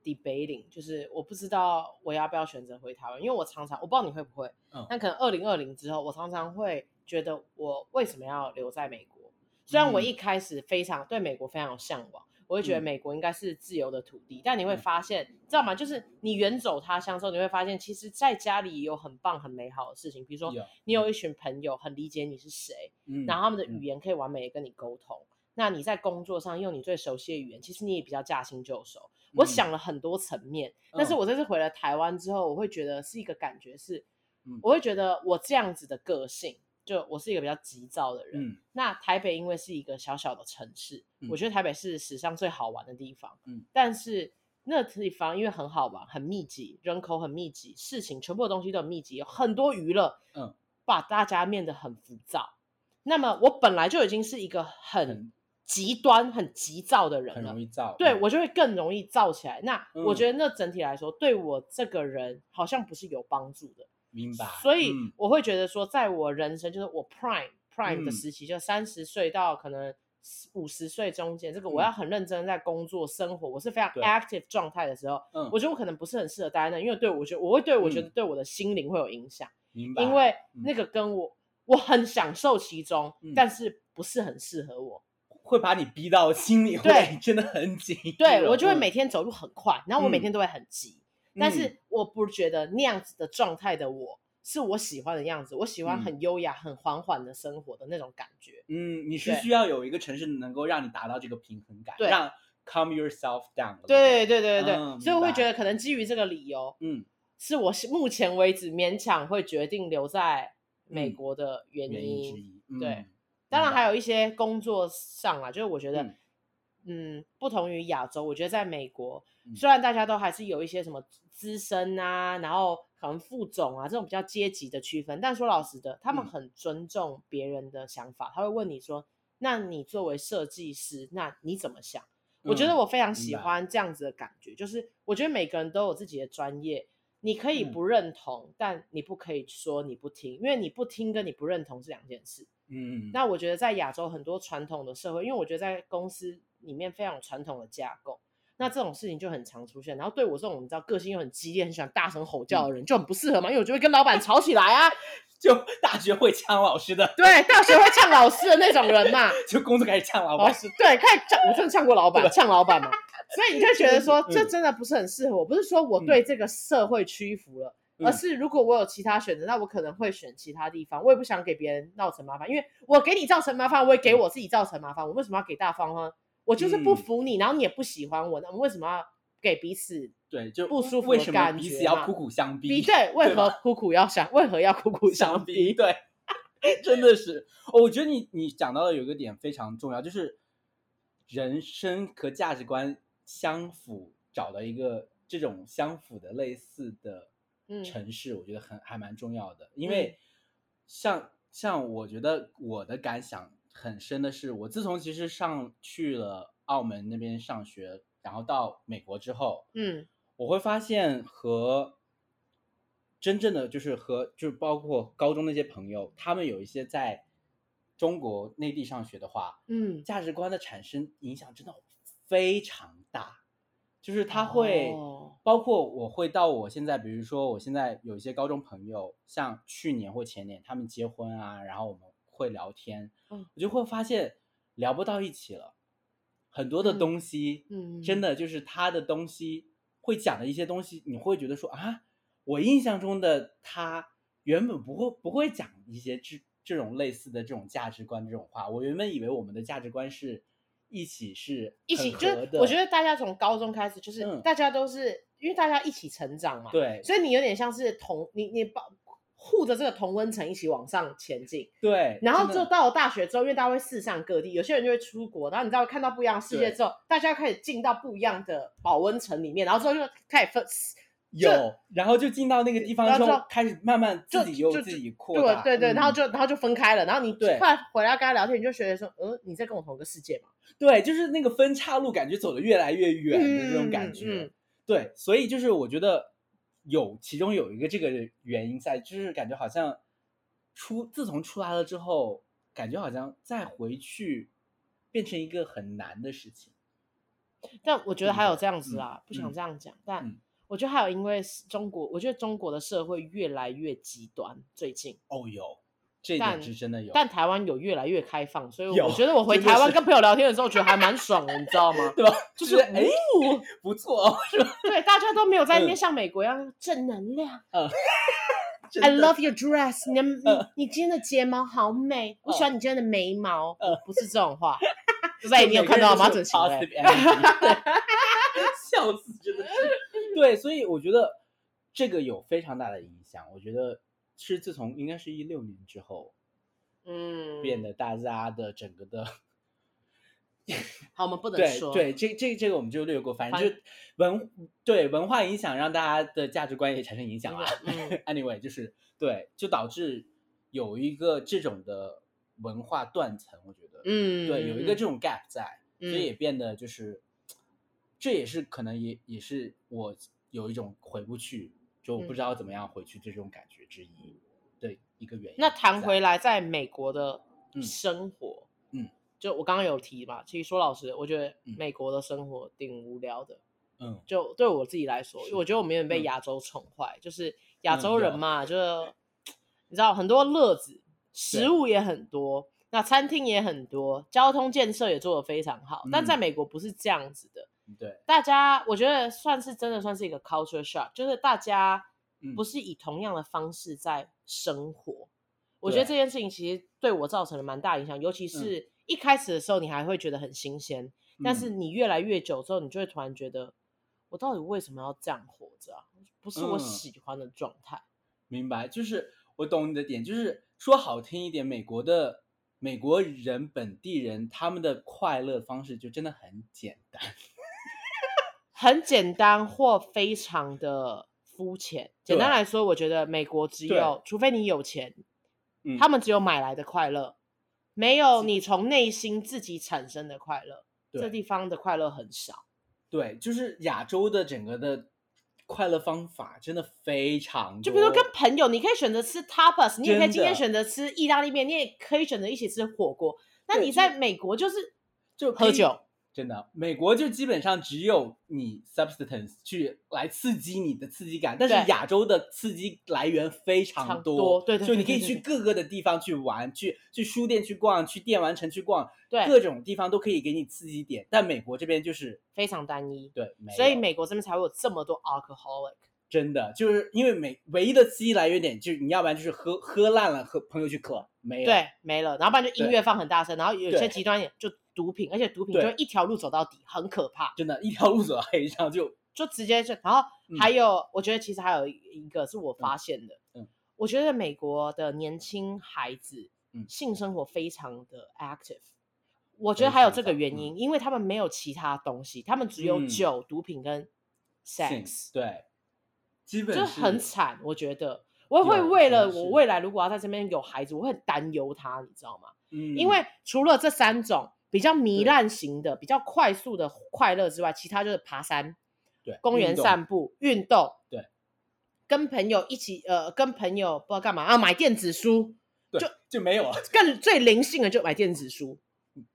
debating 就是我不知道我要不要选择回台湾，因为我常常我不知道你会不会，嗯，但可能二零二零之后，我常常会觉得我为什么要留在美国？虽然我一开始非常对美国非常有向往，我会觉得美国应该是自由的土地，嗯，但你会发现，知道吗？就是你远走他乡之后，你会发现，其实在家里有很棒、很美好的事情，比如说你有一群朋友很理解你是谁，嗯，然后他们的语言可以完美的跟你沟通。那你在工作上用你最熟悉的语言，其实你也比较驾轻就熟。我想了很多层面，嗯，但是我这次回了台湾之后，我会觉得是一个感觉是，嗯，我会觉得我这样子的个性，就我是一个比较急躁的人。嗯，那台北因为是一个小小的城市，嗯，我觉得台北是史上最好玩的地方。嗯，但是那地方因为很好玩，很密集，人口很密集，事情全部的东西都很密集，有很多娱乐，嗯，把大家变得很浮躁。那么我本来就已经是一个很，嗯极端很急躁的人了，很容易躁，对，我就会更容易躁起来。那、嗯、我觉得那整体来说，对我这个人好像不是有帮助的。明白。所以我会觉得说，在我人生就是我 prime prime 的时期，嗯、就三十岁到可能五十岁中间，这个我要很认真在工作生活，嗯、我是非常 active 状态的时候，我觉得我可能不是很适合待在那，因为对我觉得我会对我觉得对我的心灵会有影响。明白。因为那个跟我我很享受其中，嗯、但是不是很适合我。会把你逼到心里，对，真的很紧。对，我就会每天走路很快，然后我每天都会很急。嗯、但是我不觉得那样子的状态的我是我喜欢的样子。我喜欢很优雅、很缓缓的生活的那种感觉。嗯，你是需要有一个城市能够让你达到这个平衡感，对，让 calm yourself down。对对对对对，嗯、所以我会觉得可能基于这个理由，嗯，是我目前为止勉强会决定留在美国的原因。原因之一，嗯、对。当然还有一些工作上啊，就是我觉得，嗯，嗯，不同于亚洲，我觉得在美国，嗯，虽然大家都还是有一些什么资深啊，然后可能副总啊这种比较阶级的区分，但说老实的，他们很尊重别人的想法，嗯，他会问你说，那你作为设计师，那你怎么想？嗯，我觉得我非常喜欢这样子的感觉，就是我觉得每个人都有自己的专业，你可以不认同，嗯，但你不可以说你不听，因为你不听跟你不认同是两件事。嗯，那我觉得在亚洲很多传统的社会，因为我觉得在公司里面非常有传统的架构，那这种事情就很常出现。然后对我这种你知道个性又很激烈、很喜欢大声吼叫的人，嗯，就很不适合嘛，因为我就会跟老板吵起来啊。[LAUGHS] 就大学会呛老师的，对，大学会呛老师的那种人嘛，[LAUGHS] 就工作开始呛老板，对，开始呛，我真的呛过老板，呛老板嘛，所以你就觉得说，这真的不是很适合我，不是说我对这个社会屈服了，嗯、而是如果我有其他选择，那我可能会选其他地方，我也不想给别人闹成麻烦，因为我给你造成麻烦，我也给我自己造成麻烦，我为什么要给大方呢？我就是不服你，然后你也不喜欢我，那我们为什么要给彼此？对，就不舒服的感觉，为什么彼此要苦苦相逼？对，为何苦苦要相？为何要苦苦相逼？对。[LAUGHS] 真的是，我觉得你你讲到的有一个点非常重要，就是人生和价值观相符，找到一个这种相符的类似的城市，嗯、我觉得很还蛮重要的。因为像、嗯、像我觉得我的感想很深的是，我自从其实上去了澳门那边上学，然后到美国之后，嗯，我会发现和。真正的就是和就是包括高中那些朋友，他们有一些在中国内地上学的话，嗯，价值观的产生影响真的非常大。就是他会，哦，包括我会到我现在，比如说我现在有一些高中朋友，像去年或前年他们结婚啊，然后我们会聊天，嗯，我就会发现聊不到一起了，很多的东西，嗯，真的就是他的东西会讲的一些东西，你会觉得说啊。我印象中的他原本不会不会讲一些这这种类似的这种价值观这种话。我原本以为我们的价值观是一起是一起，就是我觉得大家从高中开始就是大家都是、嗯、因为大家一起成长嘛，对，所以你有点像是同你你保护着这个同温层一起往上前进，对。然后就到了大学之后，因为大家会四散各地，有些人就会出国，然后你知道看到不一样的世界之后，大家开始进到不一样的保温层里面，然后之后就开始分。有，然后就进到那个地方之后，就开始慢慢自己又自己扩大，对对对，嗯、然后就然后就分开了，然后你对，后来回来跟他聊天，你就觉得说，嗯，你在跟我同一个世界嘛？[LAUGHS] 对，就是那个分岔路，感觉走得越来越远的那种感觉。嗯嗯、对，所以就是我觉得有其中有一个这个原因在，就是感觉好像出自从出来了之后，感觉好像再回去变成一个很难的事情。但我觉得还有这样子啊，嗯、不想这样讲，嗯、但。嗯我觉得还有，因为中国，我觉得中国的社会越来越极端。最近哦，有这点是真的有，但台湾有越来越开放，所以我觉得我回台湾跟朋友聊天的时候，觉得还蛮爽的，你知道吗？[LAUGHS] 对吧？就是哎，不错，是吧？[LAUGHS] 对，大家都没有在那边像美国一样正能量。[LAUGHS] 嗯，I love your dress，你你你今天的睫毛好美，我喜欢你今天的眉毛。不是这种话，在你有看到吗？整齐，笑死，真的是。对，所以我觉得这个有非常大的影响。我觉得是自从应该是一六年之后，嗯，变得大家的整个的，[LAUGHS] 好，我们不能说对对，这这这个我们就略过，反正就文对文化影响，让大家的价值观也产生影响了。嗯、[LAUGHS] anyway，就是对，就导致有一个这种的文化断层。我觉得，嗯，对，有一个这种 gap 在，嗯、所以也变得就是。这也是可能也也是我有一种回不去，就我不知道怎么样回去这种感觉之一的一个原因。那谈回。来，在美国的生活，嗯，就我刚刚有提嘛，其实说老实，我觉得美国的生活挺无聊的，嗯，就对我自己来说，我觉得我们有点被亚洲宠坏，就是亚洲人嘛，就是你知道很多乐子，食物也很多，那餐厅也很多，交通建设也做得非常好，但在美国不是这样子的。对，大家我觉得算是真的算是一个 culture shock，就是大家不是以同样的方式在生活。嗯、我觉得这件事情其实对我造成了蛮大影响，尤其是一开始的时候你还会觉得很新鲜，嗯、但是你越来越久之后，你就会突然觉得，我到底为什么要这样活着啊？不是我喜欢的状态。嗯、明白，就是我懂你的点，就是说好听一点，美国的美国人本地人他们的快乐方式就真的很简单。很简单或非常的肤浅。简单来说，我觉得美国只有，除非你有钱，嗯，他们只有买来的快乐，没有你从内心自己产生的快乐。这地方的快乐很少。对，就是亚洲的整个的快乐方法真的非常。就比如说跟朋友，你可以选择吃 tapas，你也可以今天选择吃意大利面，你也可以选择一起吃火锅。那你在美国就是就喝酒。真的，美国就基本上只有你 substance 去来刺激你的刺激感，但是亚洲的刺激来源非常多，对对，就你可以去各个的地方去玩，去去书店去逛，去电玩城去逛，对，各种地方都可以给你刺激点。但美国这边就是非常单一，对，所以美国这边才会有这么多 alcoholic。真的，就是因为美唯一的刺激来源点就是你要不然就是喝喝烂了，和朋友去 club 没有，对，没了，然后不然就音乐放很大声，然后有些极端点就。毒品，而且毒品就一条路走到底，很可怕。真的，一条路走到黑上就 [LAUGHS] 就直接就，然后还有，嗯、我觉得其实还有一个是我发现的，嗯，嗯我觉得美国的年轻孩子，嗯，性生活非常的 active，我觉得还有这个原因，嗯、因为他们没有其他东西，他们只有酒、嗯、毒品跟 sex，对，基本就很惨。我觉得我会为了我未来如果要在这边有孩子，我会很担忧他，你知道吗？嗯，因为除了这三种。比较糜烂型的，比较快速的快乐之外，其他就是爬山，对，公园散步、运动，对，跟朋友一起，呃，跟朋友不知道干嘛啊，买电子书，对就就没有了。更最灵性的就买电子书，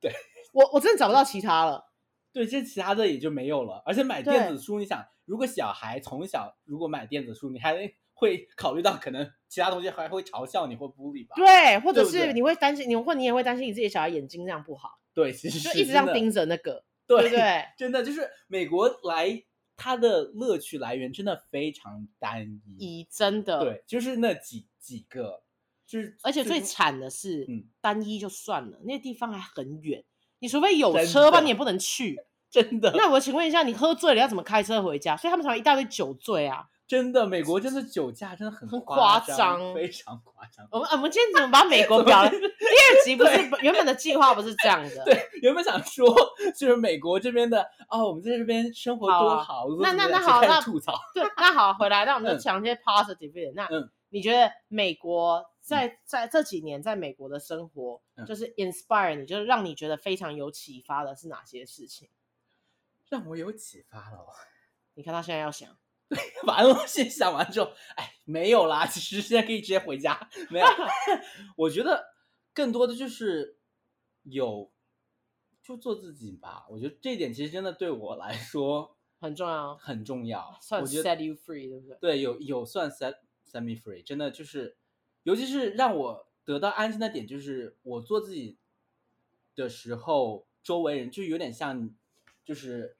对，我我真的找不到其他了。[LAUGHS] 对，这其他的也就没有了。而且买电子书，你想，如果小孩从小如果买电子书，你还会考虑到可能其他同学还会嘲笑你或 bully 吧？对，或者是你会担心，你或你也会担心你自己小孩眼睛这样不好。对，其实就一直这样盯着那个，[LAUGHS] 对不对？真的就是美国来，它的乐趣来源真的非常单一，真的，对，就是那几几个，就是而且最惨的是，嗯，单一就算了，那个地方还很远，你除非有车吧，你也不能去，真的。那我请问一下，你喝醉了要怎么开车回家？所以他们才会一大堆酒醉啊。真的，美国真的酒驾真的很很夸张，非常夸张。我们我们今天怎么把 [LAUGHS] 美国表了？第二集不是原本的计划不是这样的？[LAUGHS] 对，原本想说就是美国这边的哦，我们在这边生活多好。那那那好，那吐槽。[LAUGHS] 对，那好，回来，那我们就讲一些 positive 点。那你觉得美国在在这几年在美国的生活，就是 inspire 你，就是让你觉得非常有启发的是哪些事情？让我有启发了。你看他现在要想。对，[LAUGHS] 完了，先想完之后，哎，没有啦。其实现在可以直接回家。没有，[LAUGHS] 我觉得更多的就是有，就做自己吧。我觉得这一点其实真的对我来说 [LAUGHS] 很重要，很重要。算 set you free，对不对？对，有有算 set set me free，真的就是，尤其是让我得到安心的点，就是我做自己的时候，周围人就有点像，就是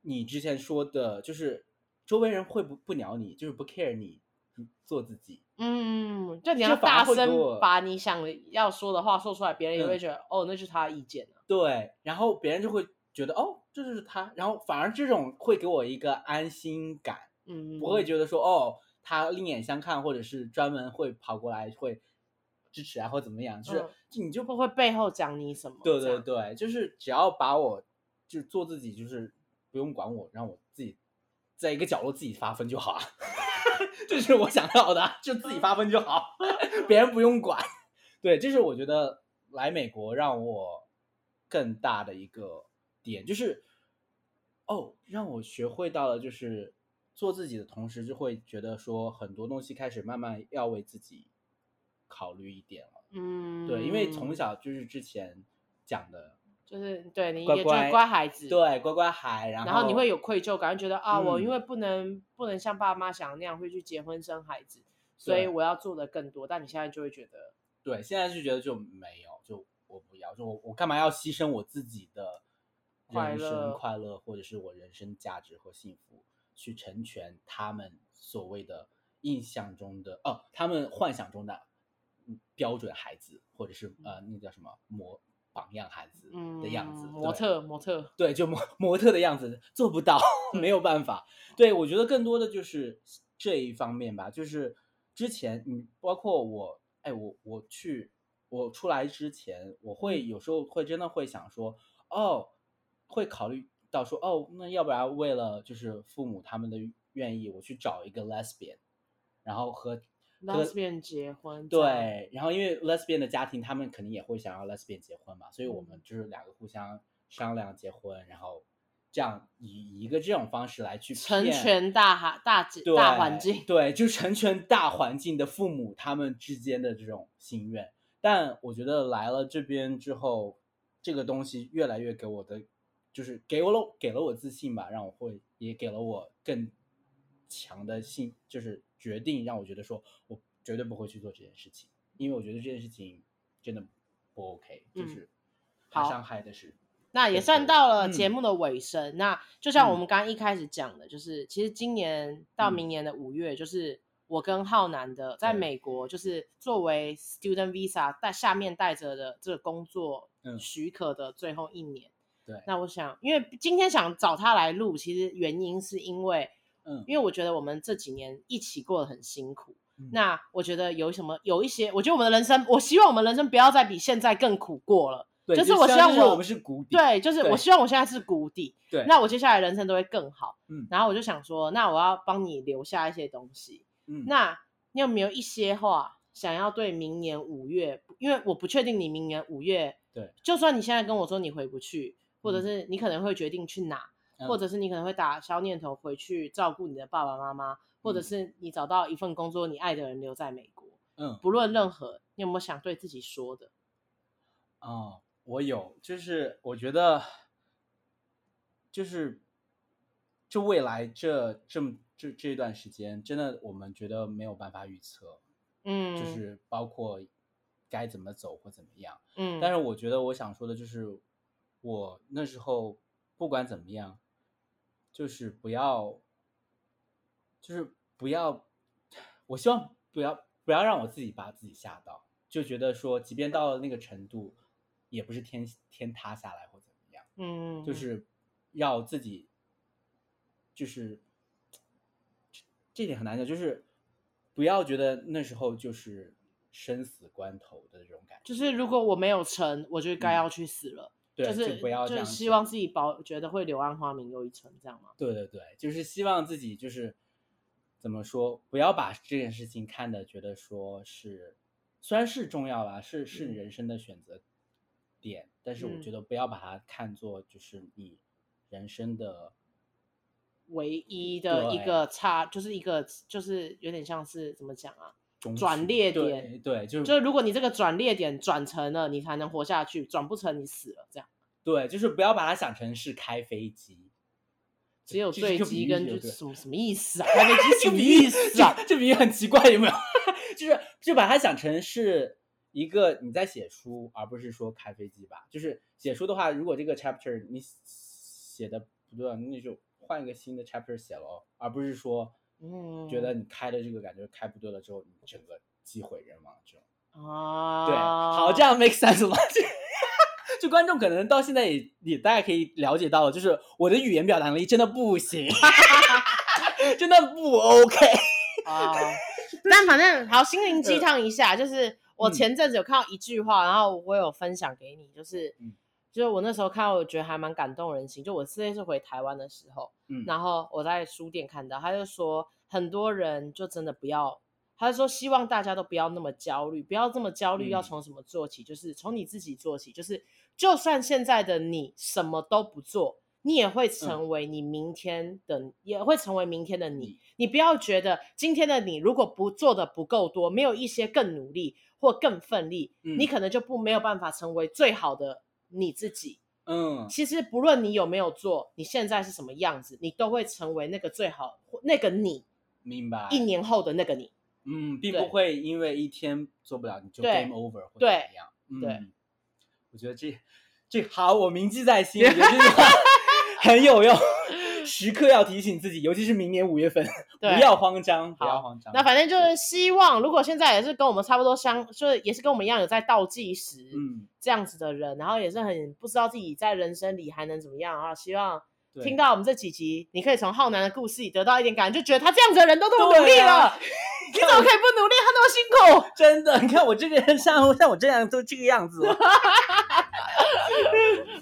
你之前说的，就是。周围人会不不鸟你，就是不 care 你做自己。嗯，就你要大声把你想要说的话说出来，别人也会觉得、嗯、哦，那是他的意见、啊、对，然后别人就会觉得哦，这就是他，然后反而这种会给我一个安心感。嗯，不会觉得说哦，他另眼相看，或者是专门会跑过来会支持啊，或怎么样，就是、嗯、你就不会背后讲你什么。对对对，就是只要把我就做自己，就是不用管我，让我自己。在一个角落自己发疯就好啊，[LAUGHS] 这是我想要的，就自己发疯就好，别人不用管。对，这是我觉得来美国让我更大的一个点，就是哦，让我学会到了，就是做自己的同时，就会觉得说很多东西开始慢慢要为自己考虑一点了。嗯，对，因为从小就是之前讲的。就是对你也觉得乖孩子，对乖乖孩，然后然后你会有愧疚感，觉得啊，我因为不能不能像爸妈想的那样会去结婚生孩子，所以我要做的更多。但你现在就会觉得，对，现在就觉得就没有，就我不要，就我我干嘛要牺牲我自己的人生快乐，或者是我人生价值和幸福，去成全他们所谓的印象中的哦，他们幻想中的标准孩子，或者是呃，那叫什么模。榜样孩子的样子，嗯、模特模特，对，就模 [LAUGHS] 模特的样子做不到，[LAUGHS] 没有办法。对，我觉得更多的就是这一方面吧，就是之前你包括我，哎，我我去我出来之前，我会有时候会真的会想说，哦，会考虑到说，哦，那要不然为了就是父母他们的愿意，我去找一个 lesbian，然后和。Lesbian 结婚对，然后因为 Lesbian 的家庭，他们肯定也会想要 Lesbian 结婚嘛，所以我们就是两个互相商量结婚，然后这样以一个这种方式来去成全大哈大对大环境，对，就成全大环境的父母他们之间的这种心愿。但我觉得来了这边之后，这个东西越来越给我的，就是给我了给了我自信吧，让我会也给了我更强的信，就是决定让我觉得说我绝对不会去做这件事情，因为我觉得这件事情真的不 OK，就是怕伤害的是。嗯那也算到了节目的尾声。嗯、那就像我们刚刚一开始讲的，就是、嗯、其实今年到明年的五月，就是我跟浩南的在美国，就是作为 student visa 带下面带着的这个工作许可的最后一年。对。那我想，因为今天想找他来录，其实原因是因为，嗯，因为我觉得我们这几年一起过得很辛苦。嗯、那我觉得有什么有一些，我觉得我们的人生，我希望我们人生不要再比现在更苦过了。对，就是我希望我，我们是谷底，对，就是我希望我现在是谷底，对，那我接下来人生都会更好，嗯，然后我就想说，那我要帮你留下一些东西，嗯，那你有没有一些话想要对明年五月？因为我不确定你明年五月，对，就算你现在跟我说你回不去，或者是你可能会决定去哪，嗯、或者是你可能会打消念头回去照顾你的爸爸妈妈，或者是你找到一份工作，你爱的人留在美国，嗯，不论任何，你有没有想对自己说的？哦。我有，就是我觉得，就是，就未来这这么这这一段时间，真的我们觉得没有办法预测，嗯，就。是包括该怎么走或怎么样，嗯，但是我觉得我想说的就是，我那时候不管怎么样，就是不要，就是不要，我希望不要不要让我自己把自己吓到，就觉得说，即便到了那个程度。也不是天天塌下来或怎么样，嗯，就是要自己，就是这点很难讲，就是不要觉得那时候就是生死关头的这种感觉。就是如果我没有成，我就该要去死了。嗯、就是，就不要就是希望自己保觉得会柳暗花明又一村，这样吗？对对对，就是希望自己就是怎么说，不要把这件事情看的觉得说是，虽然是重要啦，是是人生的选择。嗯点，但是我觉得不要把它看作就是你人生的唯一的一个差，就是一个就是有点像是怎么讲啊，转裂点，对，就是就是如果你这个转裂点转成了，你才能活下去；转不成，你死了。这样，对，就是不要把它想成是开飞机，只有坠机跟就什么什么意思啊？[LAUGHS] 开飞机什么意思啊？这比喻很奇怪，有没有？[LAUGHS] 就是就把它想成是。一个你在写书，而不是说开飞机吧。就是写书的话，如果这个 chapter 你写的不对，那就换一个新的 chapter 写喽，而不是说，嗯，觉得你开的这个感觉开不对了之后，你整个机毁人亡这种。啊，对，好，这样 make sense 吗？[LAUGHS] 就观众可能到现在也也大概可以了解到了，就是我的语言表达能力真的不行，[LAUGHS] 真的不 OK 啊。但反正好，心灵鸡汤一下，就是。我前阵子有看到一句话，然后我有分享给你，就是，嗯、就是我那时候看到，我觉得还蛮感动人心。就我这次回台湾的时候，嗯，然后我在书店看到，他就说很多人就真的不要，他就说希望大家都不要那么焦虑，不要这么焦虑，要从什么做起？嗯、就是从你自己做起，就是就算现在的你什么都不做。你也会成为你明天的，嗯、也会成为明天的你。你不要觉得今天的你如果不做的不够多，没有一些更努力或更奋力，嗯、你可能就不没有办法成为最好的你自己。嗯，其实不论你有没有做，你现在是什么样子，你都会成为那个最好那个你。明白。一年后的那个你。嗯，并不会因为一天做不了你就 game over 或怎么样。对。嗯、我觉得这这好，我铭记在心。我觉得这句话。很有用，时刻要提醒自己，尤其是明年五月份，[LAUGHS] 不要慌张，不要慌张。那反正就是希望，如果现在也是跟我们差不多相，就是也是跟我们一样有在倒计时，嗯，这样子的人，然后也是很不知道自己在人生里还能怎么样啊。希望听到我们这几集，你可以从浩南的故事里得到一点感觉，就觉得他这样子的人都这么努力了，[LAUGHS] 你怎么可以不努力？他那么辛苦，[LAUGHS] 真的，你看我这个人像像我这样都这个样子。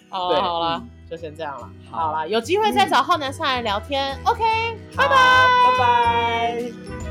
好了好了。就先这样了，好了，有机会再找浩南上来聊天。OK，拜拜，拜拜。